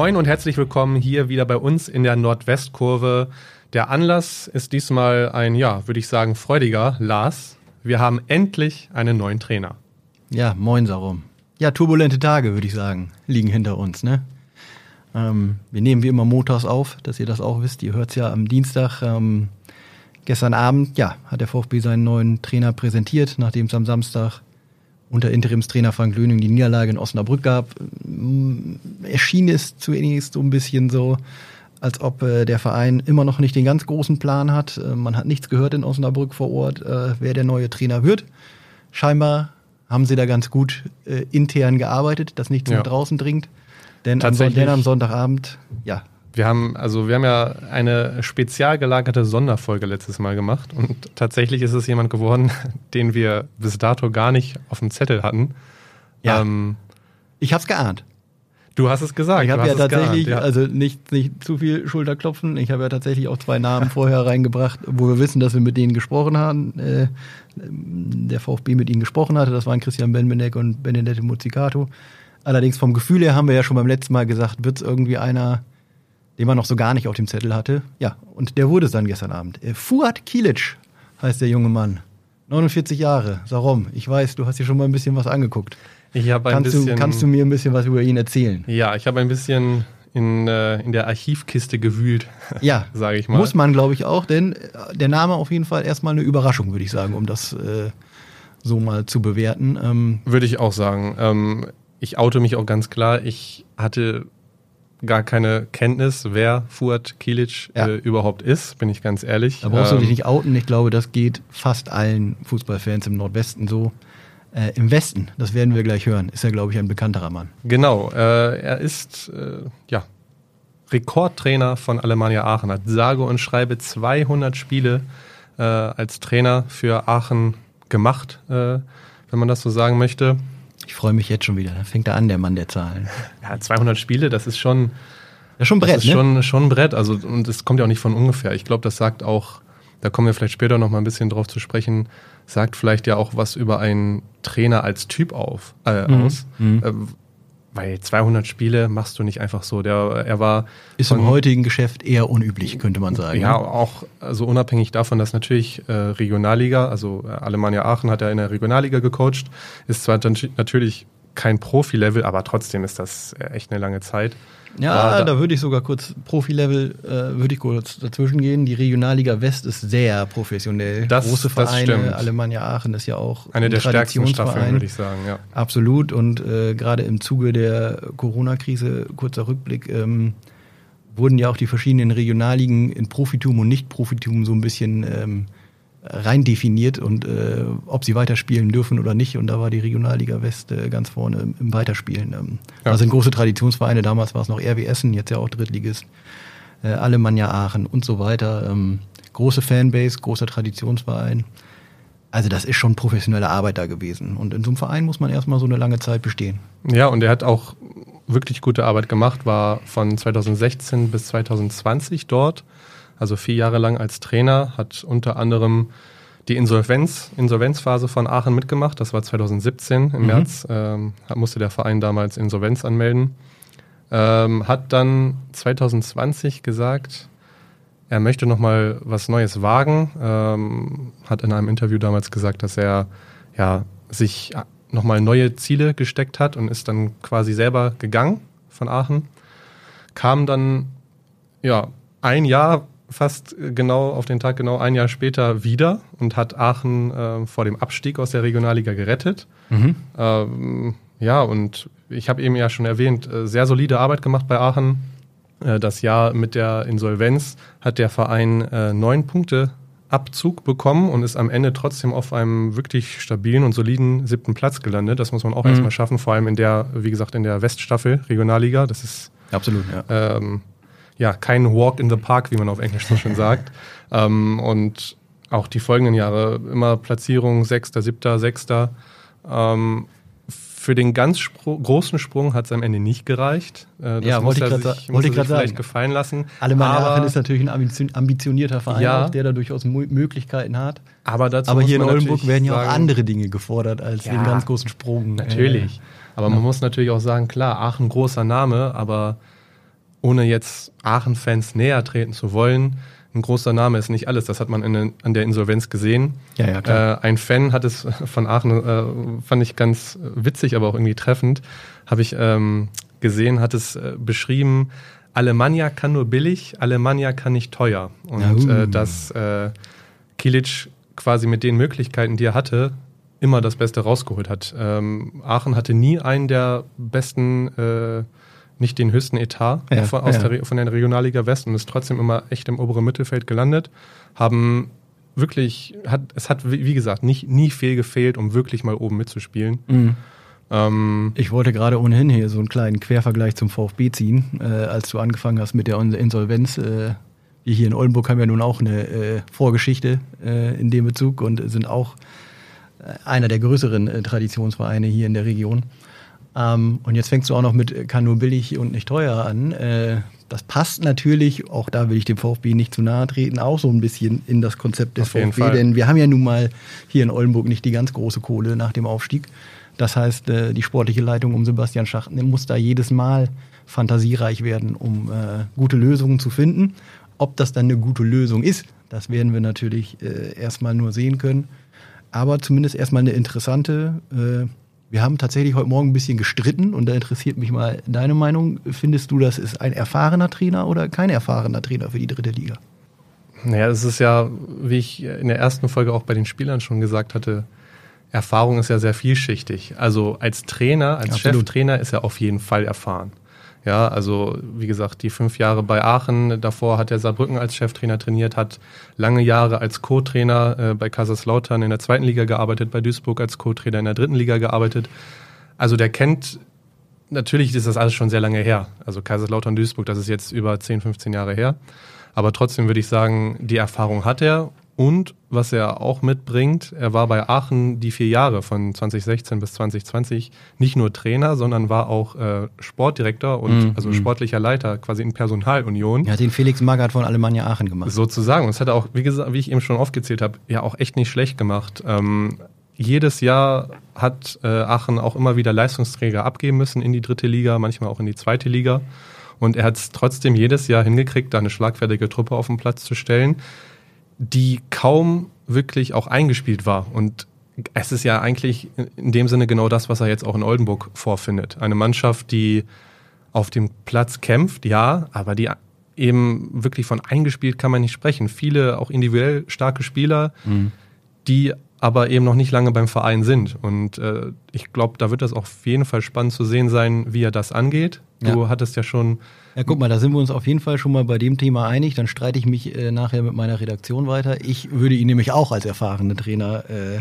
Moin und herzlich willkommen hier wieder bei uns in der Nordwestkurve. Der Anlass ist diesmal ein, ja, würde ich sagen, freudiger. Lars, wir haben endlich einen neuen Trainer. Ja, moin Sarum. Ja, turbulente Tage, würde ich sagen, liegen hinter uns, ne? Ähm, wir nehmen wie immer montags auf, dass ihr das auch wisst. Ihr hört es ja am Dienstag. Ähm, gestern Abend, ja, hat der VfB seinen neuen Trainer präsentiert, nachdem es am Samstag unter Interimstrainer Frank Löning die Niederlage in Osnabrück gab. Ähm, erschien es zunächst so ein bisschen so, als ob äh, der Verein immer noch nicht den ganz großen Plan hat. Äh, man hat nichts gehört in Osnabrück vor Ort, äh, wer der neue Trainer wird. Scheinbar haben sie da ganz gut äh, intern gearbeitet, dass nichts ja. nach draußen dringt. Denn am, denn am Sonntagabend, ja. Wir haben, also wir haben ja eine spezial gelagerte Sonderfolge letztes Mal gemacht und tatsächlich ist es jemand geworden, den wir bis dato gar nicht auf dem Zettel hatten. Ja. Ähm, ich hab's geahnt. Du hast es gesagt. Ich habe ja tatsächlich, geahnt, ja. also nicht, nicht zu viel Schulterklopfen. Ich habe ja tatsächlich auch zwei Namen vorher reingebracht, wo wir wissen, dass wir mit denen gesprochen haben. Äh, der VfB mit ihnen gesprochen hatte. Das waren Christian Benbenek und Benedette Muzzicato. Allerdings vom Gefühl her haben wir ja schon beim letzten Mal gesagt, wird es irgendwie einer, den man noch so gar nicht auf dem Zettel hatte. Ja, und der wurde es dann gestern Abend. Äh, Fuad Kilic heißt der junge Mann. 49 Jahre. Sarom, ich weiß, du hast dir schon mal ein bisschen was angeguckt. Ich habe ein kannst bisschen. Du, kannst du mir ein bisschen was über ihn erzählen? Ja, ich habe ein bisschen in, äh, in der Archivkiste gewühlt. Ja, sage ich mal. Muss man, glaube ich, auch, denn äh, der Name auf jeden Fall erstmal eine Überraschung, würde ich sagen, um das äh, so mal zu bewerten. Ähm, würde ich auch sagen. Ähm, ich oute mich auch ganz klar. Ich hatte gar keine Kenntnis, wer Fuad Kilic ja. äh, überhaupt ist, bin ich ganz ehrlich. Da brauchst ähm, du dich nicht outen. Ich glaube, das geht fast allen Fußballfans im Nordwesten so. Äh, Im Westen, das werden wir gleich hören, ist er, glaube ich, ein bekannterer Mann. Genau, äh, er ist äh, ja, Rekordtrainer von Alemannia Aachen, hat sage und schreibe 200 Spiele äh, als Trainer für Aachen gemacht, äh, wenn man das so sagen möchte. Ich freue mich jetzt schon wieder. Da fängt er an, der Mann der Zahlen. Ja, 200 Spiele, das ist schon. Ist schon Brett, das ist ne? schon, schon ein Brett. Also, und es kommt ja auch nicht von ungefähr. Ich glaube, das sagt auch, da kommen wir vielleicht später noch mal ein bisschen drauf zu sprechen, sagt vielleicht ja auch was über einen Trainer als Typ auf, äh, mhm. aus. Mhm. Weil 200 Spiele machst du nicht einfach so. Der, er war ist im heutigen Geschäft eher unüblich, könnte man sagen. Ja, auch also unabhängig davon, dass natürlich äh, Regionalliga, also äh, Alemannia Aachen hat er in der Regionalliga gecoacht, ist zwar natürlich kein Profi-Level, aber trotzdem ist das äh, echt eine lange Zeit. Ja, da, da, würde ich sogar kurz Profi-Level, äh, würde ich kurz dazwischen gehen. Die Regionalliga West ist sehr professionell. Das, Große Vereine, das Alemannia Aachen ist ja auch eine ein der stärksten Staffeln, würde ich sagen. Ja. Absolut. Und äh, gerade im Zuge der Corona-Krise, kurzer Rückblick, ähm, wurden ja auch die verschiedenen Regionalligen in Profitum und Nicht-Profitum so ein bisschen ähm, rein definiert und äh, ob sie weiterspielen dürfen oder nicht. Und da war die Regionalliga West äh, ganz vorne im, im Weiterspielen. Ähm, ja. Das sind große Traditionsvereine. Damals war es noch RW Essen, jetzt ja auch Drittligist. Äh, Alemannia Aachen und so weiter. Ähm, große Fanbase, großer Traditionsverein. Also das ist schon professionelle Arbeit da gewesen. Und in so einem Verein muss man erstmal so eine lange Zeit bestehen. Ja, und er hat auch wirklich gute Arbeit gemacht, war von 2016 bis 2020 dort also vier Jahre lang als Trainer, hat unter anderem die Insolvenz, Insolvenzphase von Aachen mitgemacht. Das war 2017 im mhm. März, ähm, musste der Verein damals Insolvenz anmelden. Ähm, hat dann 2020 gesagt, er möchte nochmal was Neues wagen. Ähm, hat in einem Interview damals gesagt, dass er ja, sich nochmal neue Ziele gesteckt hat und ist dann quasi selber gegangen von Aachen. Kam dann ja ein Jahr fast genau auf den Tag genau ein Jahr später wieder und hat Aachen äh, vor dem Abstieg aus der Regionalliga gerettet. Mhm. Ähm, ja, und ich habe eben ja schon erwähnt, äh, sehr solide Arbeit gemacht bei Aachen. Äh, das Jahr mit der Insolvenz hat der Verein äh, neun Punkte Abzug bekommen und ist am Ende trotzdem auf einem wirklich stabilen und soliden siebten Platz gelandet. Das muss man auch mhm. erstmal schaffen, vor allem in der, wie gesagt, in der Weststaffel Regionalliga. Das ist absolut, ja. Ähm, ja, kein Walk in the Park, wie man auf Englisch so schön sagt. ähm, und auch die folgenden Jahre immer Platzierung Sechster, Siebter, Sechster. Ähm, für den ganz spro großen Sprung hat es am Ende nicht gereicht. Äh, das ja, wollte ich gerade wollte ich vielleicht sagen. gefallen lassen. Alemannia Aachen ist natürlich ein ambitionierter Verein, ja, auch, der da durchaus Möglichkeiten hat. Aber, dazu aber hier in Oldenburg werden ja auch andere Dinge gefordert als ja, den ganz großen Sprung. Natürlich. Äh, aber man muss natürlich auch sagen, klar, Aachen großer Name, aber ohne jetzt Aachen-Fans näher treten zu wollen, ein großer Name ist nicht alles. Das hat man in, an der Insolvenz gesehen. Ja, ja, klar. Äh, ein Fan hat es von Aachen, äh, fand ich ganz witzig, aber auch irgendwie treffend, habe ich ähm, gesehen, hat es äh, beschrieben, Alemannia kann nur billig, Alemannia kann nicht teuer. Und Ja, uh. äh, dass äh, Kilic quasi mit den Möglichkeiten, die er hatte, immer das Beste rausgeholt hat. Ähm, Aachen hatte nie einen der besten, äh, nicht den höchsten Etat Ja, von, aus ja. der, von der Regionalliga West und ist trotzdem immer echt im oberen Mittelfeld gelandet. Haben wirklich, hat, es hat, wie wie gesagt, nicht, nie viel gefehlt, um wirklich mal oben mitzuspielen. Mhm. Ähm, Ich wollte gerade ohnehin hier so einen kleinen Quervergleich zum VfB ziehen, äh, als du angefangen hast mit der Insolvenz. Äh, wir hier in Oldenburg haben ja nun auch eine äh, Vorgeschichte äh, in dem Bezug und sind auch äh, einer der größeren äh, Traditionsvereine hier in der Region. Ähm, und jetzt fängst du auch noch mit äh, kann nur billig und nicht teuer an. Äh, das passt natürlich, auch da will ich dem VfB nicht zu nahe treten, auch so ein bisschen in das Konzept des VfB, Fall. denn wir haben ja nun mal hier in Oldenburg nicht die ganz große Kohle nach dem Aufstieg. Das heißt, äh, die sportliche Leitung um Sebastian Schachten muss da jedes Mal fantasiereich werden, um äh, gute Lösungen zu finden. Ob das dann eine gute Lösung ist, das werden wir natürlich äh, erstmal nur sehen können. Aber zumindest erstmal eine interessante. Wir haben tatsächlich heute Morgen ein bisschen gestritten und da interessiert mich mal deine Meinung. Findest du, das ist ein erfahrener Trainer oder kein erfahrener Trainer für die dritte Liga? Naja, es ist ja, wie ich in der ersten Folge auch bei den Spielern schon gesagt hatte, Erfahrung ist ja sehr vielschichtig. Also als Trainer, als Absolut. Cheftrainer ist er auf jeden Fall erfahren. Ja, also wie gesagt, die fünf Jahre bei Aachen, davor hat er Saarbrücken als Cheftrainer trainiert, hat lange Jahre als Co-Trainer äh, bei Kaiserslautern in der zweiten Liga gearbeitet, bei Duisburg als Co-Trainer in der dritten Liga gearbeitet. Also der kennt, natürlich ist das alles schon sehr lange her. Also Kaiserslautern, Duisburg, das ist jetzt über 10, 15 Jahre her. Aber trotzdem würde ich sagen, die Erfahrung hat er. Und was er auch mitbringt, er war bei Aachen die vier Jahre von 2016 bis 2020 nicht nur Trainer, sondern war auch äh, Sportdirektor und Mhm, also mhm. sportlicher Leiter quasi in Personalunion. Er hat den Felix Magath von Alemannia Aachen gemacht. Sozusagen. Und das hat er auch, wie gesagt, wie ich eben schon aufgezählt habe, ja auch echt nicht schlecht gemacht. Ähm, jedes Jahr hat äh, Aachen auch immer wieder Leistungsträger abgeben müssen in die dritte Liga, manchmal auch in die zweite Liga. Und er hat es trotzdem jedes Jahr hingekriegt, da eine schlagfertige Truppe auf den Platz zu stellen, die kaum wirklich auch eingespielt war. Und es ist ja eigentlich in dem Sinne genau das, was er jetzt auch in Oldenburg vorfindet. Eine Mannschaft, die auf dem Platz kämpft, ja, aber die eben wirklich von eingespielt kann man nicht sprechen. Viele auch individuell starke Spieler, die aber eben noch nicht lange beim Verein sind. Und äh, ich glaube, da wird das auch auf jeden Fall spannend zu sehen sein, wie er das angeht. Du Ja. hattest ja schon Ja, guck mal, da sind wir uns auf jeden Fall schon mal bei dem Thema einig. Dann streite ich mich äh, nachher mit meiner Redaktion weiter. Ich würde ihn nämlich auch als erfahrenen Trainer äh,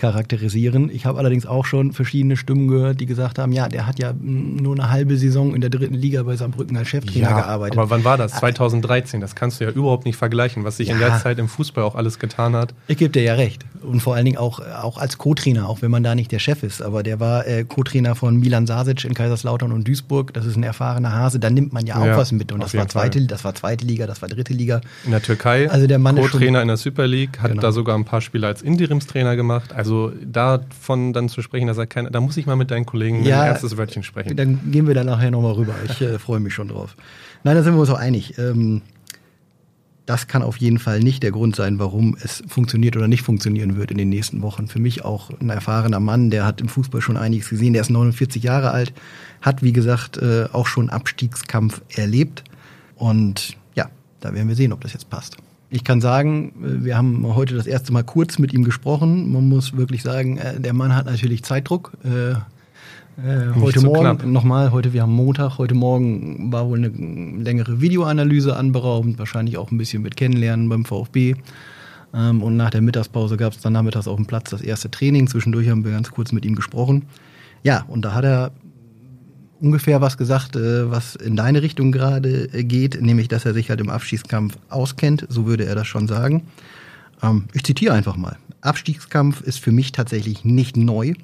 charakterisieren. Ich habe allerdings auch schon verschiedene Stimmen gehört, die gesagt haben, ja, der hat ja nur eine halbe Saison in der dritten Liga bei Saarbrücken als Cheftrainer gearbeitet. Aber wann war das? 2013. Das kannst du ja überhaupt nicht vergleichen, was sich in Ja. der Zeit im Fußball auch alles getan hat. Ich gebe dir ja recht. Und vor allen Dingen auch, auch als Co-Trainer, auch wenn man da nicht der Chef ist. Aber der war äh, Co-Trainer von Milan Sasic in Kaiserslautern und Duisburg. Das ist ein erfahrener Hase. Da nimmt man ja auch Ja, was mit. Und das war, zweite, Fall. das war zweite Liga, das war dritte Liga. In der Türkei, Also der Mann Co-Trainer in der Super League, hat Genau. da sogar ein paar Spiele als Interimstrainer gemacht. Also davon dann zu sprechen, dass er keine, da muss ich mal mit deinen Kollegen Ja, ein erstes Wörtchen sprechen. Dann gehen wir da nachher nochmal rüber. Ich äh, freue mich schon drauf. Nein, da sind wir uns auch einig. Ähm, das kann auf jeden Fall nicht der Grund sein, warum es funktioniert oder nicht funktionieren wird in den nächsten Wochen. Für mich auch ein erfahrener Mann, der hat im Fußball schon einiges gesehen. Der ist 49 Jahre alt, hat, wie gesagt, äh, auch schon Abstiegskampf erlebt. Und ja, da werden wir sehen, ob das jetzt passt. Ich kann sagen, äh, wir haben heute das erste Mal kurz mit ihm gesprochen. Man muss wirklich sagen, äh, der Mann hat natürlich Zeitdruck. Äh, äh, heute zu Morgen, nochmal, heute, wir haben Montag, heute Morgen war wohl eine längere Videoanalyse anberaumt, wahrscheinlich auch ein bisschen mit Kennenlernen beim VfB. Ähm, und nach der Mittagspause gab es dann nachmittags auf dem Platz das erste Training. Zwischendurch haben wir ganz kurz mit ihm gesprochen. Ja, und da hat er ungefähr was gesagt, äh, was in deine Richtung gerade äh, geht, nämlich, dass er sich halt im Abschießkampf auskennt, so würde er das schon sagen. Ähm, ich zitiere einfach mal. Abstiegskampf ist für mich tatsächlich nicht neu.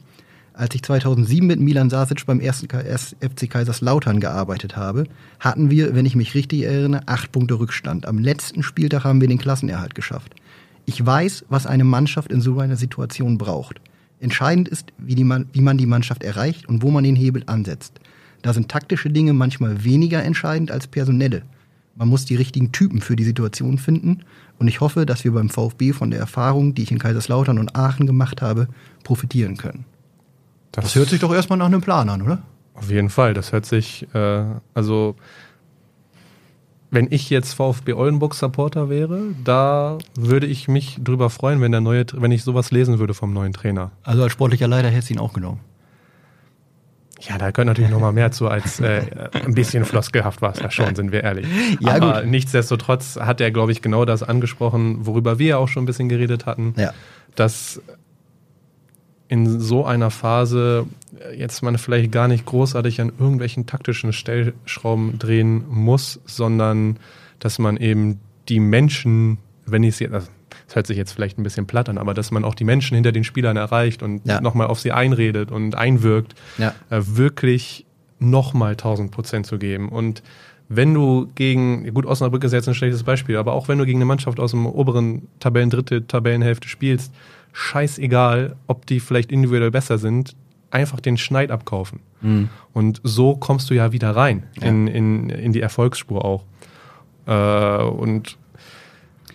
Als ich 2007 mit Milan Sasic beim ersten FC Kaiserslautern gearbeitet habe, hatten wir, wenn ich mich richtig erinnere, acht Punkte Rückstand. Am letzten Spieltag haben wir den Klassenerhalt geschafft. Ich weiß, was eine Mannschaft in so einer Situation braucht. Entscheidend ist, wie, man, wie man die Mannschaft erreicht und wo man den Hebel ansetzt. Da sind taktische Dinge manchmal weniger entscheidend als personelle. Man muss die richtigen Typen für die Situation finden. Und ich hoffe, dass wir beim VfB von der Erfahrung, die ich in Kaiserslautern und Aachen gemacht habe, profitieren können. Das, Das hört sich doch erstmal nach einem Plan an, oder? Auf jeden Fall. Das hört sich, äh, also wenn ich jetzt VfB Oldenburg Supporter wäre, da würde ich mich drüber freuen, wenn der neue, wenn ich sowas lesen würde vom neuen Trainer. Also als sportlicher Leiter hätte ihn auch genommen. Ja, da gehört natürlich noch mal mehr zu als äh, ein bisschen floskelhaft war es ja schon, sind wir ehrlich. Ja, Aber gut. nichtsdestotrotz hat er, glaube ich, genau das angesprochen, worüber wir ja auch schon ein bisschen geredet hatten, Ja. dass in so einer Phase jetzt man vielleicht gar nicht großartig an irgendwelchen taktischen Stellschrauben drehen muss, sondern dass man eben die Menschen, wenn ich es jetzt, also das hört sich jetzt vielleicht ein bisschen platt an, aber dass man auch die Menschen hinter den Spielern erreicht und Ja. nochmal auf sie einredet und einwirkt, Ja. äh, wirklich nochmal 1000 Prozent zu geben. Und wenn du gegen, gut, Osnabrück ist jetzt ein schlechtes Beispiel, aber auch wenn du gegen eine Mannschaft aus dem oberen Tabellen, dritte Tabellenhälfte spielst, scheißegal, ob die vielleicht individuell besser sind, einfach den Schneid abkaufen. Und so kommst du ja wieder rein Ja. in, in, in die Erfolgsspur auch. Äh, und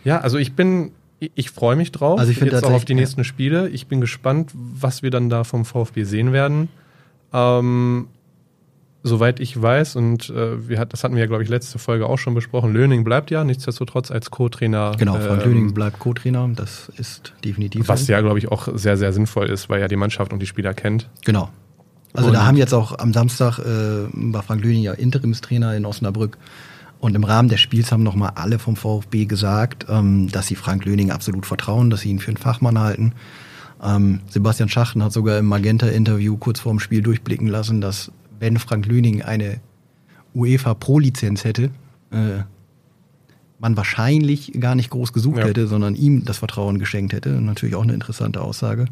ja, also ich bin, ich, freue mich drauf. Also ich finde jetzt auch auf die nächsten Spiele. Ich bin gespannt, was wir dann da vom VfB sehen werden. Ähm, soweit ich weiß, und äh, wir hat, das hatten wir ja, glaube ich, letzte Folge auch schon besprochen, Löning bleibt ja nichtsdestotrotz als Co-Trainer. Genau, Frank ähm, Löning bleibt Co-Trainer, das ist definitiv Was ja, glaube ich, auch sehr, sehr sinnvoll ist, weil er die Mannschaft und die Spieler kennt. Genau. Also Und- da haben jetzt auch am Samstag äh, war Frank Löning ja Interimstrainer in Osnabrück. Und im Rahmen des Spiels haben nochmal alle vom VfB gesagt, ähm, dass sie Frank Löning absolut vertrauen, dass sie ihn für einen Fachmann halten. Ähm, Sebastian Schachten hat sogar im Magenta-Interview kurz vor dem Spiel durchblicken lassen, dass wenn Frank Löning eine UEFA Pro-Lizenz hätte, äh, man wahrscheinlich gar nicht groß gesucht Ja. hätte, sondern ihm das Vertrauen geschenkt hätte. Natürlich auch eine interessante Aussage.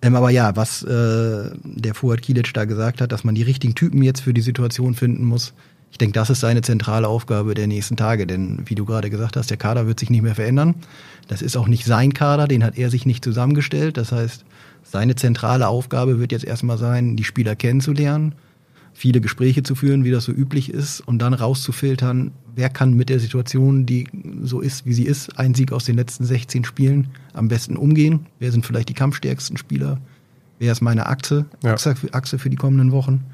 Ähm, aber ja, was äh, der Fuad Kilic da gesagt hat, dass man die richtigen Typen jetzt für die Situation finden muss, ich denke, das ist seine zentrale Aufgabe der nächsten Tage. Denn wie du gerade gesagt hast, der Kader wird sich nicht mehr verändern. Das ist auch nicht sein Kader, den hat er sich nicht zusammengestellt. Das heißt, seine zentrale Aufgabe wird jetzt erstmal sein, die Spieler kennenzulernen, viele Gespräche zu führen, wie das so üblich ist, und dann rauszufiltern, wer kann mit der Situation, die so ist, wie sie ist, ein Sieg aus den letzten 16 Spielen am besten umgehen. Wer sind vielleicht die kampfstärksten Spieler? Wer ist meine Achse, Ja. Achse, für, Achse für die kommenden Wochen?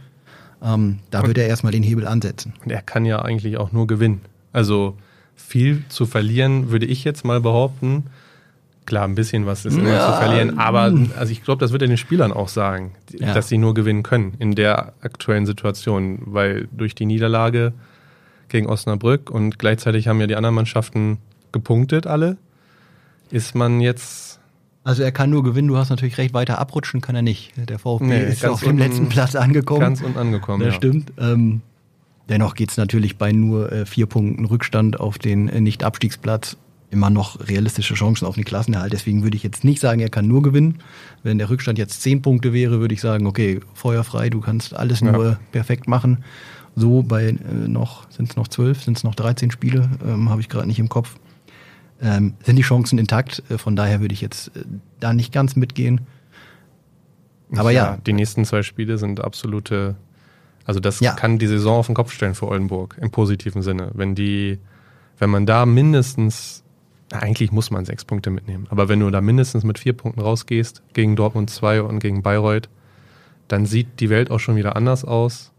Ähm, da wird er erstmal den Hebel ansetzen. Und er kann ja eigentlich auch nur gewinnen. Also viel zu verlieren, würde ich jetzt mal behaupten. Klar, ein bisschen was ist immer Ja. zu verlieren, aber also ich glaube, das wird er den Spielern auch sagen, Ja. dass sie nur gewinnen können in der aktuellen Situation, weil durch die Niederlage gegen Osnabrück und gleichzeitig haben ja die anderen Mannschaften gepunktet alle, ist man jetzt Also er kann nur gewinnen, du hast natürlich recht, weiter abrutschen kann er nicht. Der VfB Nee, ist auf dem letzten Platz angekommen. ganz unten angekommen. Das ja. stimmt. Ähm, dennoch geht es natürlich bei nur äh, vier Punkten Rückstand auf den äh, Nicht-Abstiegsplatz immer noch realistische Chancen auf den Klassenerhalt. Deswegen würde ich jetzt nicht sagen, er kann nur gewinnen. Wenn der Rückstand jetzt zehn Punkte wäre, würde ich sagen, okay, feuerfrei, du kannst alles Ja. nur perfekt machen. So bei äh, noch, sind es noch zwölf, sind es noch 13 Spiele, ähm, habe ich gerade nicht im Kopf. Ähm, sind die Chancen intakt, äh, von daher würde ich jetzt äh, da nicht ganz mitgehen. Aber ja, Die nächsten zwei Spiele sind absolute, also das Ja. kann die Saison auf den Kopf stellen für Oldenburg im positiven Sinne. Wenn die, wenn man da mindestens, na, eigentlich muss man sechs Punkte mitnehmen, aber wenn du da mindestens mit vier Punkten rausgehst gegen Dortmund 2 und gegen Bayreuth, dann sieht die Welt auch schon wieder anders aus.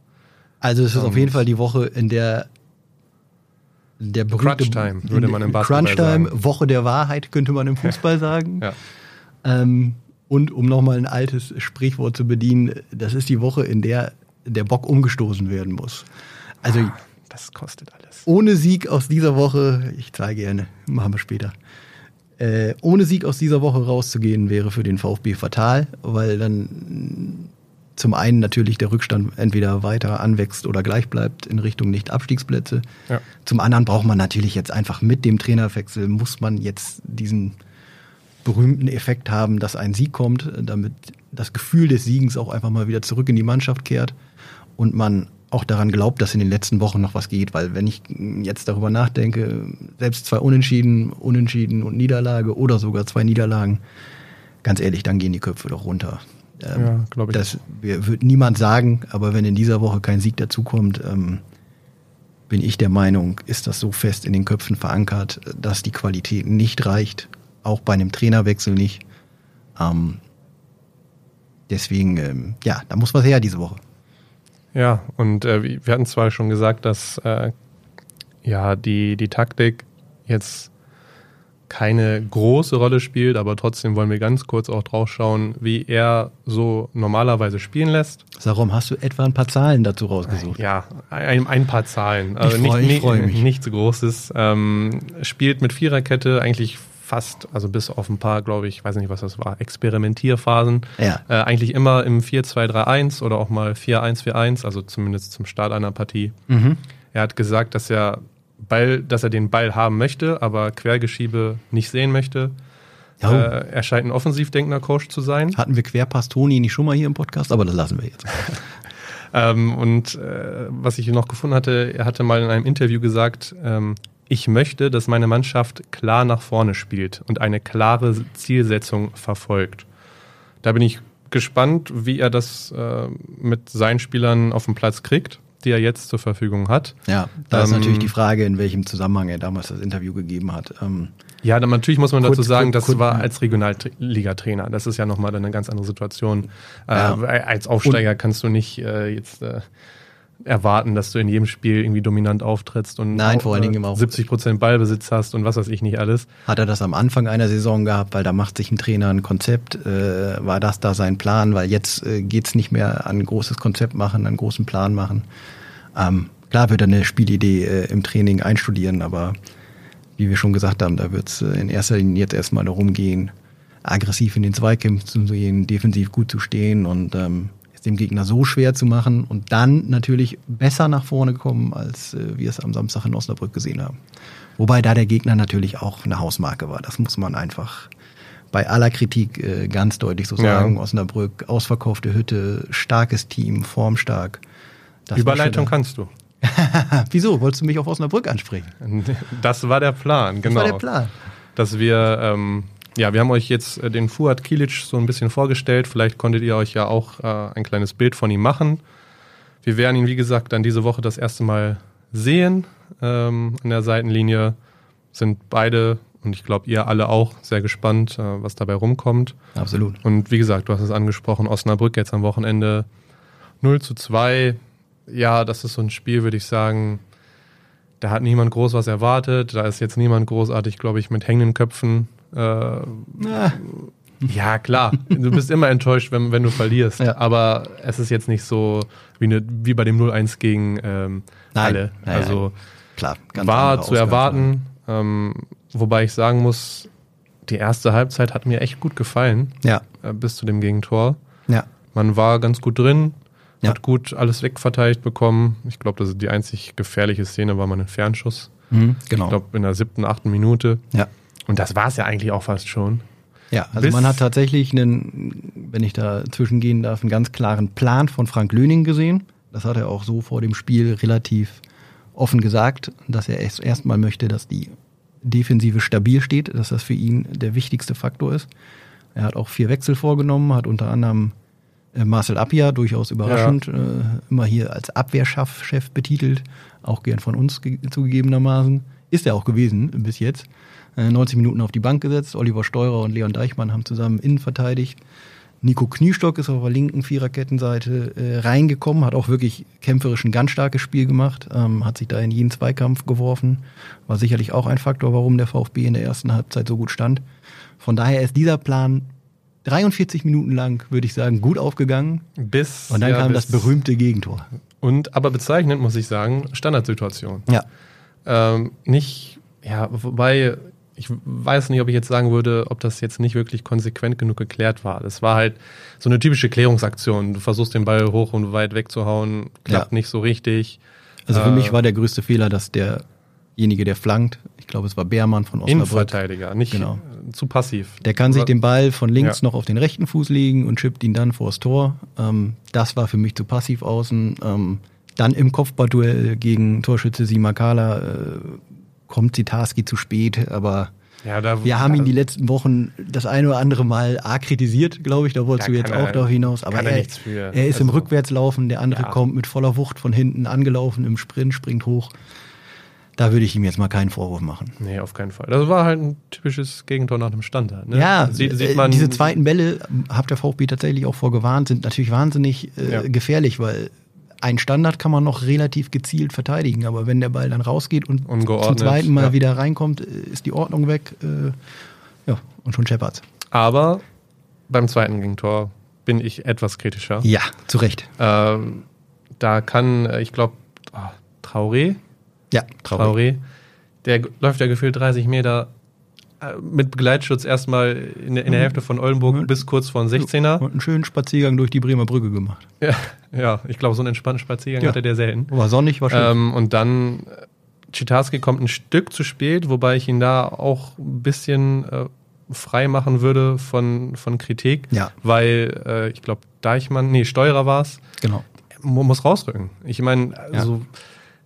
Also es ist auf Und- jeden Fall die Woche, in der der berühmte Crunch Time, würde man im Basketball Crunch Time, sagen. Woche der Wahrheit, könnte man im Fußball sagen. Ja. Ähm, und um nochmal ein altes Sprichwort zu bedienen, das ist die Woche, in der der Bock umgestoßen werden muss. Also Das kostet alles. ohne Sieg aus dieser Woche, ich zahle gerne, machen wir später. Äh, ohne Sieg aus dieser Woche rauszugehen, wäre für den VfB fatal, weil dann zum einen natürlich der Rückstand entweder weiter anwächst oder gleich bleibt in Richtung Nicht-Abstiegsplätze. Ja. Zum anderen braucht man natürlich jetzt einfach mit dem Trainerwechsel, muss man jetzt diesen berühmten Effekt haben, dass ein Sieg kommt, damit das Gefühl des Siegens auch einfach mal wieder zurück in die Mannschaft kehrt und man auch daran glaubt, dass in den letzten Wochen noch was geht, weil wenn ich jetzt darüber nachdenke, selbst zwei Unentschieden, Unentschieden und Niederlage oder sogar zwei Niederlagen, ganz ehrlich, dann gehen die Köpfe doch runter. Ähm, ja, glaube ich. Das wird niemand sagen, aber wenn in dieser Woche kein Sieg dazukommt, ähm, bin ich der Meinung, ist das so fest in den Köpfen verankert, dass die Qualität nicht reicht, auch bei einem Trainerwechsel nicht. Ähm, deswegen, ähm, ja, da muss was her diese Woche. Ja, und äh, wir hatten zwar schon gesagt, dass äh, ja die, die Taktik jetzt keine große Rolle spielt, aber trotzdem wollen wir ganz kurz auch drauf schauen, wie er so normalerweise spielen lässt. Warum hast du etwa ein paar Zahlen dazu rausgesucht? Ja, ein, ein paar Zahlen. Also ich freu, nicht, ich mich. Nichts Großes. Ähm, spielt mit Viererkette eigentlich fast, also bis auf ein paar, glaube ich, weiß nicht, was das war, Experimentierphasen. Ja. Äh, eigentlich immer im 4-2-3-1 oder auch mal 4-1-4-1, also zumindest zum Start einer Partie. Mhm. Er hat gesagt, dass er Ball, dass er den Ball haben möchte, aber Quergeschiebe nicht sehen möchte. Äh, er scheint ein offensiv denkender Coach zu sein. Hatten wir Querpass Toni nicht schon mal hier im Podcast, aber das lassen wir jetzt. ähm, und äh, was ich noch gefunden hatte, er hatte mal in einem Interview gesagt, ähm, ich möchte, dass meine Mannschaft klar nach vorne spielt und eine klare Zielsetzung verfolgt. Da bin ich gespannt, wie er das äh, mit seinen Spielern auf dem Platz kriegt die er jetzt zur Verfügung hat. Ja, da ähm, ist natürlich die Frage, in welchem Zusammenhang er damals das Interview gegeben hat. Ähm, ja, dann natürlich muss man dazu sagen, das war als Regionalliga-Trainer. Das ist ja nochmal eine ganz andere Situation. Ja. Äh, als Aufsteiger und, kannst du nicht äh, jetzt äh, erwarten, dass du in jedem Spiel irgendwie dominant auftrittst und Nein, vor allen Dingen auch 70 Prozent Ballbesitz hast und was weiß ich nicht alles. Hat er das am Anfang einer Saison gehabt, weil da macht sich ein Trainer ein Konzept, äh, war das da sein Plan, weil jetzt äh, geht's nicht mehr an ein großes Konzept machen, an einen großen Plan machen. Ähm, klar wird er eine Spielidee äh, im Training einstudieren, aber wie wir schon gesagt haben, da wird's äh, in erster Linie jetzt erstmal darum gehen, aggressiv in den Zweikämpfen zu gehen, defensiv gut zu stehen und ähm, es dem Gegner so schwer zu machen und dann natürlich besser nach vorne kommen, als äh, wir es am Samstag in Osnabrück gesehen haben. Wobei da der Gegner natürlich auch eine Hausmarke war. Das muss man einfach bei aller Kritik äh, ganz deutlich so sagen. Ja. Osnabrück, ausverkaufte Hütte, starkes Team, formstark. Das Überleitung kannst du. Wieso? Wolltest du mich auf Osnabrück ansprechen? Das war der Plan, genau. Das war der Plan. Dass wir ähm, ja, wir haben euch jetzt äh, den Fuad Kilic so ein bisschen vorgestellt. Vielleicht konntet ihr euch ja auch äh, ein kleines Bild von ihm machen. Wir werden ihn, wie gesagt, dann diese Woche das erste Mal sehen. Ähm, an der Seitenlinie sind beide und ich glaube, ihr alle auch sehr gespannt, äh, was dabei rumkommt. Absolut. Und wie gesagt, du hast es angesprochen, Osnabrück jetzt am Wochenende 0 zu 2. Ja, das ist so ein Spiel, würde ich sagen, da hat niemand groß was erwartet. Da ist jetzt niemand großartig, glaube ich, mit hängenden Köpfen äh, ja, klar. Du bist immer enttäuscht, wenn, wenn du verlierst. Ja. Aber es ist jetzt nicht so wie, eine, wie bei dem 0-1 gegen ähm, Nein. alle. Nein, also klar, war zu erwarten. Ähm, wobei ich sagen muss, die erste Halbzeit hat mir echt gut gefallen. Ja. Äh, bis zu dem Gegentor. Ja. Man war ganz gut drin. Ja. Hat gut alles wegverteidigt bekommen. Ich glaube, das ist die einzig gefährliche Szene war mal ein Fernschuss. Mhm, genau. Ich glaube, in der siebten, achten Minute. Ja. Und das war es ja eigentlich auch fast schon. Ja, also Bis man hat tatsächlich einen, wenn ich da zwischengehen darf, einen ganz klaren Plan von Frank Löning gesehen. Das hat er auch so vor dem Spiel relativ offen gesagt, dass er erst erstmal möchte, dass die Defensive stabil steht, dass das für ihn der wichtigste Faktor ist. Er hat auch vier Wechsel vorgenommen, hat unter anderem äh, Marcel Appia, durchaus überraschend, ja. äh, immer hier als Abwehrchef betitelt, auch gern von uns zugegebenermaßen. Ist er auch gewesen bis jetzt. 90 äh, Minuten auf die Bank gesetzt. Oliver Steurer und Leon Deichmann haben zusammen innen verteidigt. Nico Kniestock ist auf der linken Viererkettenseite äh, reingekommen, hat auch wirklich kämpferisch ein ganz starkes Spiel gemacht, ähm, hat sich da in jeden Zweikampf geworfen. War sicherlich auch ein Faktor, warum der VfB in der ersten Halbzeit so gut stand. Von daher ist dieser Plan 43 Minuten lang, würde ich sagen, gut aufgegangen. Bis. Und dann ja, kam das berühmte Gegentor. Und aber bezeichnend muss ich sagen, Standardsituation. Ja. Ähm, nicht, ja, wobei ich weiß nicht, ob ich jetzt sagen würde, ob das jetzt nicht wirklich konsequent genug geklärt war. Das war halt so eine typische Klärungsaktion. Du versuchst den Ball hoch und weit wegzuhauen, klappt ja. nicht so richtig. Also für äh, mich war der größte Fehler, dass derjenige, der flankt, ich glaube, es war Beermann von Osnabrück. Innenverteidiger, nicht genau. zu passiv. Der kann sich den Ball von links ja. noch auf den rechten Fuß legen und chippt ihn dann vors Tor. Ähm, das war für mich zu passiv außen. Ähm, dann im Kopfballduell gegen Torschütze Simakala äh, kommt Zitarski zu spät, aber Ja, da, Wir haben ihn die letzten Wochen das eine oder andere Mal A kritisiert, glaube ich, da wolltest du jetzt er- auch darauf hinaus. Aber er er, er ist im Also- Rückwärtslaufen, der andere Ja. kommt mit voller Wucht von hinten angelaufen im Sprint, springt hoch. Da würde ich ihm jetzt mal keinen Vorwurf machen. Nee, auf keinen Fall. Das war halt ein typisches Gegentor nach dem Standard. Ne? Ja, sieht, äh, sieht man, diese zweiten Bälle, habt der VfB tatsächlich auch vorgewarnt, sind natürlich wahnsinnig äh, Ja. gefährlich, weil ein Standard kann man noch relativ gezielt verteidigen, aber wenn der Ball dann rausgeht und zum zweiten Mal ja. wieder reinkommt, äh, ist die Ordnung weg. Äh, ja, und schon scheppert's. Aber beim zweiten Gegentor bin ich etwas kritischer. Ja, zu Recht. Ähm, da kann, äh, ich glaube, Traoré, Ja, Traoré, der g- läuft ja gefühlt 30 Meter mit Begleitschutz erstmal in, der- in der Hälfte von Oldenburg Mhm. bis kurz vor den 16er. Und einen schönen Spaziergang durch die Bremer Brücke gemacht. Ja, ja ich glaube, so einen entspannten Spaziergang Ja. hatte der selten. War sonnig, war schön. Ähm, und dann äh, Chitarski kommt ein Stück zu spät, wobei ich ihn da auch ein bisschen äh, frei machen würde von, von Kritik, Ja. weil äh, ich glaube, Deichmann, nee, Steurer war es, genau. mu- muss rausrücken. Ich meine, also,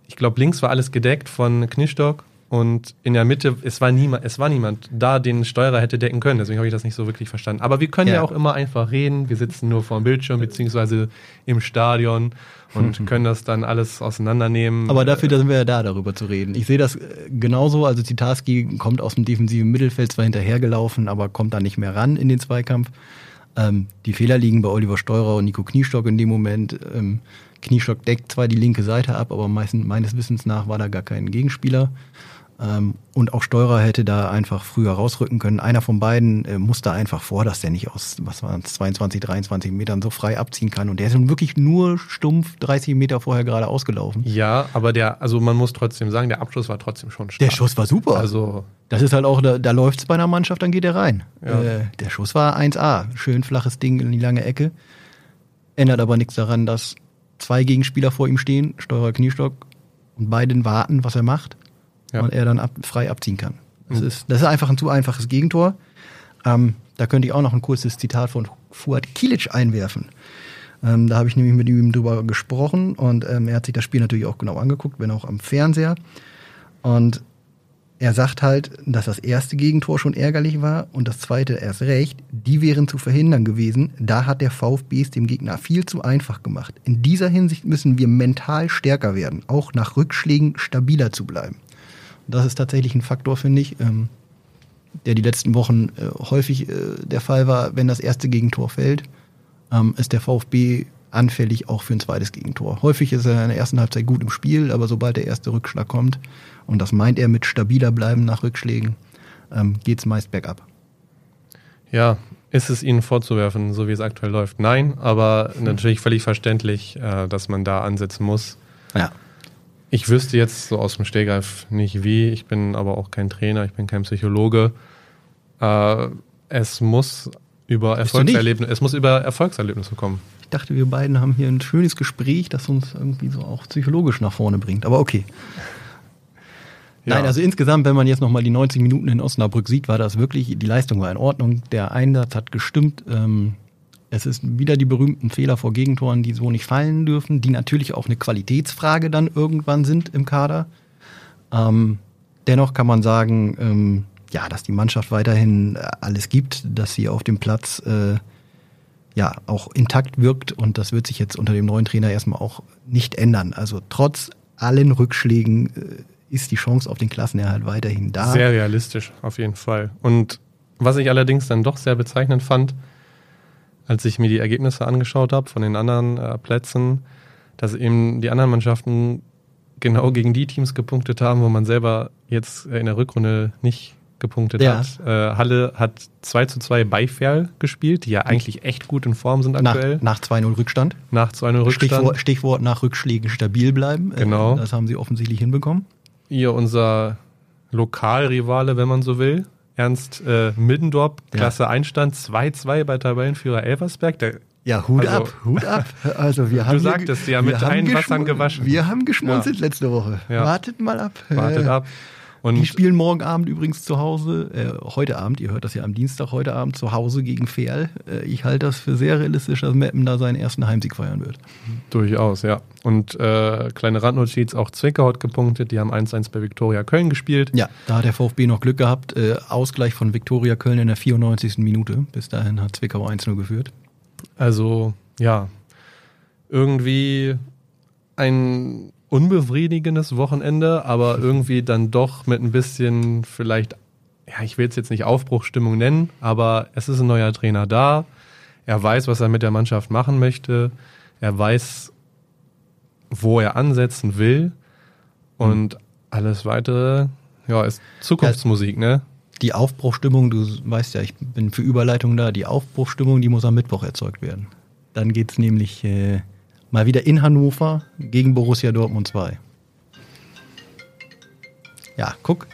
ich glaube, links war alles gedeckt von Knistock und in der Mitte, es war niemand, es war niemand da, den Steurer hätte decken können. Deswegen habe ich das nicht so wirklich verstanden. Aber wir können ja. Ja. auch immer einfach reden. Wir sitzen nur vor dem Bildschirm beziehungsweise im Stadion und können das dann alles auseinandernehmen. Aber dafür da sind wir ja da, darüber zu reden. Ich sehe das äh, genauso. Also Zitarski kommt aus dem defensiven Mittelfeld zwar hinterhergelaufen, aber kommt da nicht mehr ran in den Zweikampf. Ähm, die Fehler liegen bei Oliver Steurer und Nico Kniestock in dem Moment. Ähm, Kniestock deckt zwar die linke Seite ab, aber meistens, meines Wissens nach war da gar kein Gegenspieler. Ähm, und auch Steurer hätte da einfach früher rausrücken können. Einer von beiden äh, muss da einfach vor, dass der nicht aus, was waren 22, 23 Metern so frei abziehen kann. Und der ist nun wirklich nur stumpf 30 Meter vorher gerade ausgelaufen. Ja, aber der, also man muss trotzdem sagen, der Abschluss war trotzdem schon stark. Der Schuss war super. Also, Das ist halt auch, da, da läuft's bei einer Mannschaft, dann geht er rein. Ja. Äh, der Schuss war 1A. Schön flaches Ding in die lange Ecke. Ändert aber nichts daran, dass zwei Gegenspieler vor ihm stehen, Steurer Kniestock, und beiden warten, was er macht. Ja. Und er dann ab, frei abziehen kann. Das, Mhm. ist, das ist einfach ein zu einfaches Gegentor. Ähm, da könnte ich auch noch ein kurzes Zitat von Fuad Kilic einwerfen. Ähm, da habe ich nämlich mit ihm drüber gesprochen und ähm, er hat sich das Spiel natürlich auch genau angeguckt, wenn auch am Fernseher. Und er sagt halt, dass das erste Gegentor schon ärgerlich war und das zweite erst recht. Die wären zu verhindern gewesen. Da hat der VfB es dem Gegner viel zu einfach gemacht. In dieser Hinsicht müssen wir mental stärker werden, auch nach Rückschlägen stabiler zu bleiben. Das ist tatsächlich ein Faktor, finde ich, ähm, der die letzten Wochen äh, häufig äh, der Fall war, wenn das erste Gegentor fällt, ähm, ist der VfB anfällig auch für ein zweites Gegentor. Häufig ist er in der ersten Halbzeit gut im Spiel, aber sobald der erste Rückschlag kommt, und das meint er mit stabiler bleiben nach Rückschlägen, ähm, geht es meist bergab. ja, ist es ihnen vorzuwerfen, so wie es aktuell läuft? Nein, aber Hm. natürlich völlig verständlich, äh, dass man da ansetzen muss. Ja. Ich wüsste jetzt so aus dem Stehgreif nicht wie. Ich bin aber auch kein Trainer, ich bin kein Psychologe. Äh, es muss über? Erfolgserlebnisse, es muss über Erfolgserlebnisse kommen. Ich dachte, wir beiden haben hier ein schönes Gespräch, das uns irgendwie so auch psychologisch nach vorne bringt. Aber okay. Ja. Nein, also insgesamt, wenn man jetzt nochmal die 90 Minuten in Osnabrück sieht, war das wirklich, die Leistung war in Ordnung, der Einsatz hat gestimmt. Ähm, es ist wieder die berühmten Fehler vor Gegentoren, die so nicht fallen dürfen, die natürlich auch eine Qualitätsfrage dann irgendwann sind im Kader. Ähm, dennoch kann man sagen, ähm, ja, dass die Mannschaft weiterhin äh, alles gibt, dass sie auf dem Platz äh, ja auch intakt wirkt und das wird sich jetzt unter dem neuen Trainer erstmal auch nicht ändern. Also trotz allen Rückschlägen äh, ist die Chance auf den Klassenerhalt weiterhin da. Sehr realistisch, auf jeden Fall. Und was ich allerdings dann doch sehr bezeichnend fand, als ich mir die Ergebnisse angeschaut habe von den anderen äh, Plätzen, dass eben die anderen Mannschaften genau gegen die Teams gepunktet haben, wo man selber jetzt äh, in der Rückrunde nicht gepunktet Ja. hat. Äh, Halle hat 2 zu 2 bei Ferl gespielt, die ja eigentlich echt gut in Form sind nach, aktuell. nach 2-0 Rückstand. Nach 2-0 Rückstand. Stichwort, Stichwort nach Rückschlägen stabil bleiben. Äh, Genau. Das haben sie offensichtlich hinbekommen. Ihr, unser Lokalrivale, wenn man so will. Ernst äh, Middendorp, Ja. Klasse Einstand, 2-2 bei Tabellenführer Elversberg. Der, Ja, Hut Also- ab, Hut ab. Also wir haben hier sagtest ja, mit allen Wassern gewaschen. Wir haben geschmunzelt letzte Woche. Ja. Wartet mal ab. wartet Äh, ab. Und die spielen morgen Abend übrigens zu Hause, äh, heute Abend, ihr hört das ja am Dienstag, heute Abend zu Hause gegen Ferl. Äh, ich halte das für sehr realistisch, dass Meppen da seinen ersten Heimsieg feiern wird. Durchaus, ja. Und äh, kleine Randnotiz, auch Zwickau hat gepunktet. Die haben 1-1 bei Viktoria Köln gespielt. Ja, da hat der VfB noch Glück gehabt. Äh, Ausgleich von Viktoria Köln in der 94. Minute. Bis dahin hat Zwickau 1-0 geführt. Also, ja, irgendwie ein unbefriedigendes Wochenende, aber irgendwie dann doch mit ein bisschen vielleicht, ja, ich will es jetzt nicht Aufbruchstimmung nennen, aber es ist ein neuer Trainer da. Er weiß, was er mit der Mannschaft machen möchte. Er weiß, wo er ansetzen will. Und alles weitere, ja, ist Zukunftsmusik, ne? Die Aufbruchstimmung, du weißt ja, ich bin für Überleitung da, die Aufbruchstimmung, die muss am Mittwoch erzeugt werden. Dann geht's nämlich äh, mal wieder in Hannover gegen Borussia Dortmund 2. Ja, guck,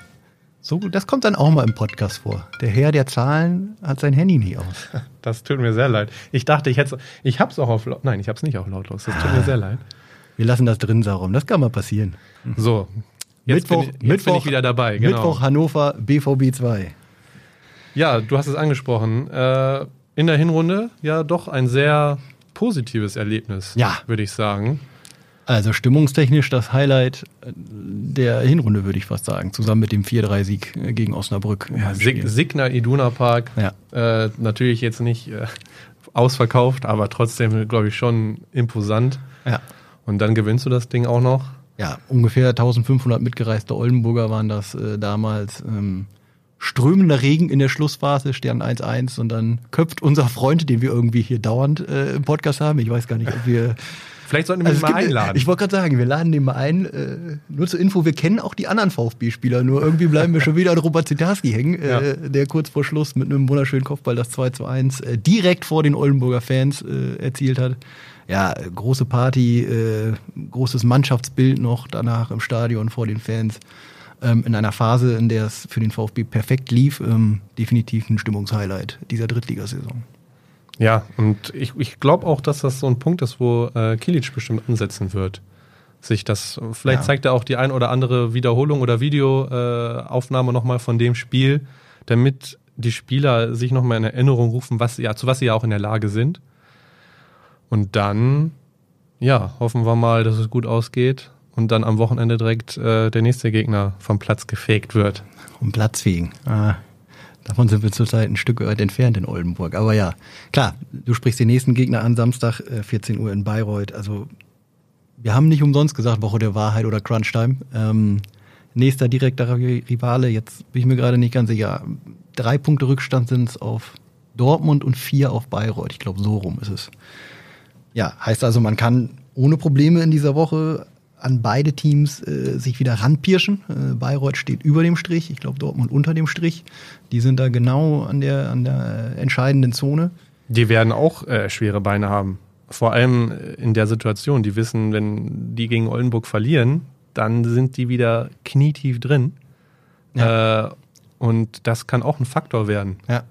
so, das kommt dann auch mal im Podcast vor. Der Herr der Zahlen hat sein Handy nie aus. Das tut mir sehr leid. Ich dachte, ich hätte ich hab's auch auf laut. Nein, ich hab's nicht auf lautlos. Das tut mir sehr leid. Wir lassen das drin, Sarum. Das kann mal passieren. So. Jetzt Mittwoch, bin, ich- Mittwoch, bin ich wieder dabei, genau. Mittwoch Hannover BVB 2. Ja, du hast es angesprochen. Äh, in der Hinrunde ja doch ein sehr positives Erlebnis, Ja. würde ich sagen. Also stimmungstechnisch das Highlight der Hinrunde, würde ich fast sagen. Zusammen mit dem 4-3-Sieg äh, gegen Osnabrück. im Sig Heimspiel. Signa Iduna Park, Ja. äh, natürlich jetzt nicht äh, ausverkauft, aber trotzdem, glaube ich, schon imposant. ja. Und dann gewinnst du das Ding auch noch. Ja, ungefähr 1500 mitgereiste Oldenburger waren das äh, damals. Ähm, strömender Regen in der Schlussphase, Stern 1-1 und dann köpft unser Freund, den wir irgendwie hier dauernd äh, im Podcast haben. Ich weiß gar nicht, ob wir. Vielleicht sollten wir Also ihn mal gibt- einladen. Ich wollte gerade sagen, wir laden den mal ein. Äh, nur zur Info, wir kennen auch die anderen VfB-Spieler, nur irgendwie bleiben wir schon wieder an Robert Zitarski hängen, Ja. äh, der kurz vor Schluss mit einem wunderschönen Kopfball das 2 zu 1 äh, direkt vor den Oldenburger Fans äh, erzielt hat. Ja, äh, große Party, äh, großes Mannschaftsbild noch danach im Stadion vor den Fans. Ähm, in einer Phase, in der es für den VfB perfekt lief, ähm, definitiv ein Stimmungshighlight dieser Drittligasaison. Ja, und ich, ich glaube auch, dass das so ein Punkt ist, wo äh, Kilic bestimmt ansetzen wird. Sich das, vielleicht Ja. zeigt er auch die ein oder andere Wiederholung oder Videoaufnahme äh, nochmal von dem Spiel, damit die Spieler sich nochmal in Erinnerung rufen, was, ja, zu was sie ja auch in der Lage sind. Und dann, ja, hoffen wir mal, dass es gut ausgeht und dann am Wochenende direkt äh, der nächste Gegner vom Platz gefegt wird. um Platz wegen. Ah, davon sind wir zurzeit ein Stück weit entfernt in Oldenburg. Aber ja, klar, du sprichst den nächsten Gegner an, Samstag, äh, 14 Uhr in Bayreuth. Also, wir haben nicht umsonst gesagt, Woche der Wahrheit oder Crunchtime. Ähm, nächster direkter Ri- Rivale, jetzt bin ich mir gerade nicht ganz sicher. Drei Punkte Rückstand sind es auf Dortmund und vier auf Bayreuth. Ich glaube, so rum ist es. Ja, heißt also, man kann ohne Probleme in dieser Woche an beide Teams äh, sich wieder ranpirschen. Äh, Bayreuth steht über dem Strich, ich glaube Dortmund unter dem Strich. Die sind da genau an der, an der äh, entscheidenden Zone. Die werden auch äh, schwere Beine haben. Vor allem äh, in der Situation. Die wissen, wenn die gegen Oldenburg verlieren, dann sind die wieder knietief drin. Äh, und das kann auch ein Faktor werden. Ja.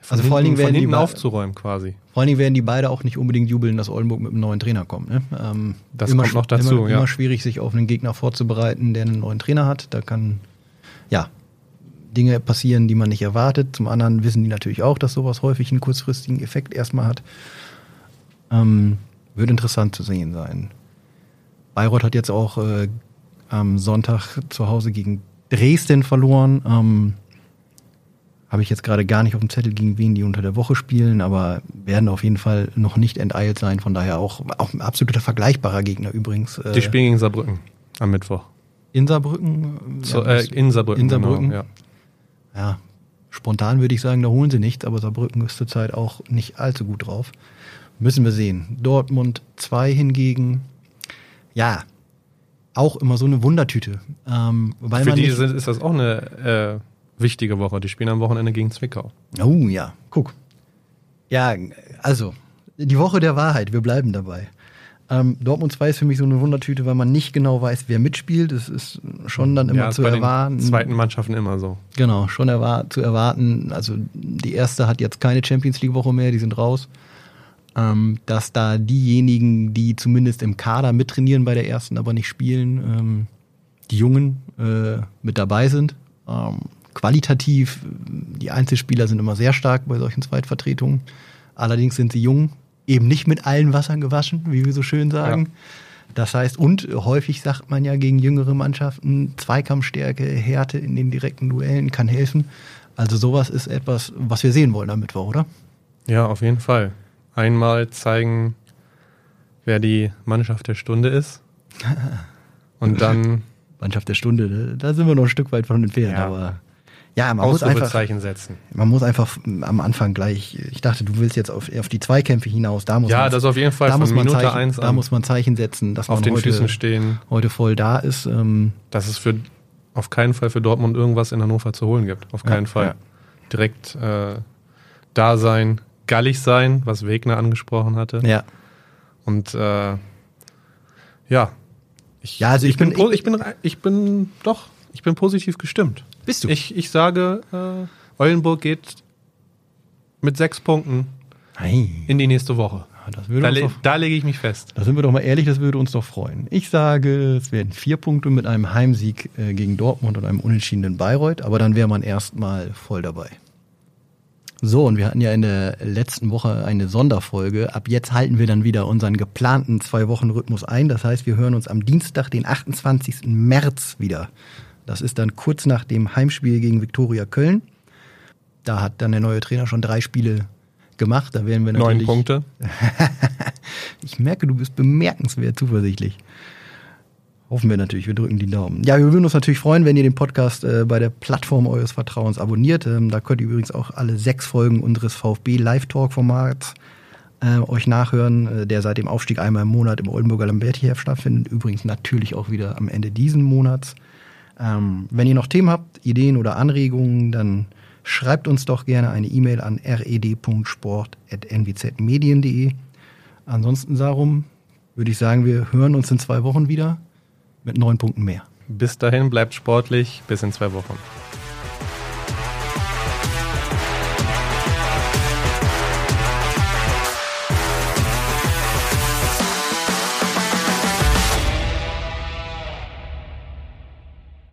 Von Also vor allen Dingen werden die aufzuräumen quasi. Vor allen Dingen werden die beide auch nicht unbedingt jubeln, dass Oldenburg mit einem neuen Trainer kommt. Ne? Ähm, Das kommt noch dazu, immer, ja. Immer schwierig, sich auf einen Gegner vorzubereiten, der einen neuen Trainer hat. Da kann, ja, Dinge passieren, die man nicht erwartet. Zum anderen wissen die natürlich auch, dass sowas häufig einen kurzfristigen Effekt erstmal hat. Ähm, wird interessant zu sehen sein. Bayreuth hat jetzt auch äh, am Sonntag zu Hause gegen Dresden verloren. Ähm, habe ich jetzt gerade gar nicht auf dem Zettel, gegen wen die unter der Woche spielen, aber werden auf jeden Fall noch nicht enteilt sein. Von daher auch, auch ein absoluter vergleichbarer Gegner übrigens. Äh, Die spielen gegen Saarbrücken am Mittwoch. in Saarbrücken. So, äh, in Saarbrücken. in Saarbrücken. Genau, ja. ja, spontan würde ich sagen, da holen sie nichts, aber Saarbrücken ist zurzeit auch nicht allzu gut drauf. Müssen wir sehen. Dortmund 2 hingegen, ja, auch immer so eine Wundertüte. Ähm, weil Für man die nicht, ist das auch eine äh, wichtige Woche. Die spielen am Wochenende gegen Zwickau. Oh ja, guck. Ja, also, die Woche der Wahrheit, wir bleiben dabei. Ähm, Dortmund 2 ist für mich so eine Wundertüte, weil man nicht genau weiß, wer mitspielt. Es ist schon dann immer ja, zu bei erwarten. den zweiten Mannschaften immer so. Genau, schon erwar zu erwarten. Also die erste hat jetzt keine Champions League Woche mehr, die sind raus. Ähm, dass da diejenigen, die zumindest im Kader mittrainieren bei der ersten, aber nicht spielen, ähm, die Jungen äh, mit dabei sind. Qualitativ, die Einzelspieler sind immer sehr stark bei solchen Zweitvertretungen. Allerdings sind sie jung, eben nicht mit allen Wassern gewaschen, wie wir so schön sagen. Ja. Das heißt, und häufig sagt man ja gegen jüngere Mannschaften, Zweikampfstärke, Härte in den direkten Duellen kann helfen. Also sowas ist etwas, was wir sehen wollen am Mittwoch, oder? Ja, auf jeden Fall. Einmal zeigen, wer die Mannschaft der Stunde ist. Und dann. Mannschaft der Stunde, da sind wir noch ein Stück weit von entfernt, ja. aber ja, man muss einfach setzen. Man muss einfach am Anfang gleich. Ich dachte, du willst jetzt auf, auf die Zweikämpfe hinaus. Da muss ja, man, das auf jeden Fall. Da muss man Minute Zeichen, eins da muss man Zeichen setzen, dass auf man den heute, Füßen stehen. heute voll da ist. Ähm, dass es für auf keinen Fall für Dortmund irgendwas in Hannover zu holen gibt. Auf keinen ja, Fall. Ja. Direkt äh, da sein, gallig sein, was Wegner angesprochen hatte. Ja. Und äh, ja. Ich, ja, also ich, ich bin, bin, ich bin, ich bin doch, ich bin positiv gestimmt. Bist du? Ich, ich sage, äh, Eulenburg geht mit sechs Punkten Nein. in die nächste Woche. da, le doch, da lege ich mich fest. Da sind wir doch mal ehrlich, das würde uns doch freuen. Ich sage, es werden vier Punkte mit einem Heimsieg äh, gegen Dortmund und einem unentschiedenen Bayreuth, aber dann wäre man erstmal voll dabei. So, und wir hatten ja in der letzten Woche eine Sonderfolge. Ab jetzt halten wir dann wieder unseren geplanten Zwei-Wochen-Rhythmus ein. Das heißt, wir hören uns am Dienstag, den 28. März wieder. Das ist dann kurz nach dem Heimspiel gegen Viktoria Köln. Da hat dann der neue Trainer schon drei Spiele gemacht. Da werden wir natürlich. Neun Punkte. ich merke, du bist bemerkenswert zuversichtlich. Hoffen wir natürlich, wir drücken die Daumen. Ja, wir würden uns natürlich freuen, wenn ihr den Podcast äh, bei der Plattform eures Vertrauens abonniert. Ähm, da könnt ihr übrigens auch alle sechs Folgen unseres VfB Live-Talk-Formats äh, euch nachhören, äh, der seit dem Aufstieg einmal im Monat im Oldenburger Lamberti-Heft stattfindet. Übrigens natürlich auch wieder am Ende diesen Monats. Ähm, wenn ihr noch Themen habt, Ideen oder Anregungen, dann schreibt uns doch gerne eine E-Mail an red.sport.nwzmedien.de. Ansonsten darum würde ich sagen, wir hören uns in zwei Wochen wieder mit neun Punkten mehr. Bis dahin bleibt sportlich, bis in zwei Wochen.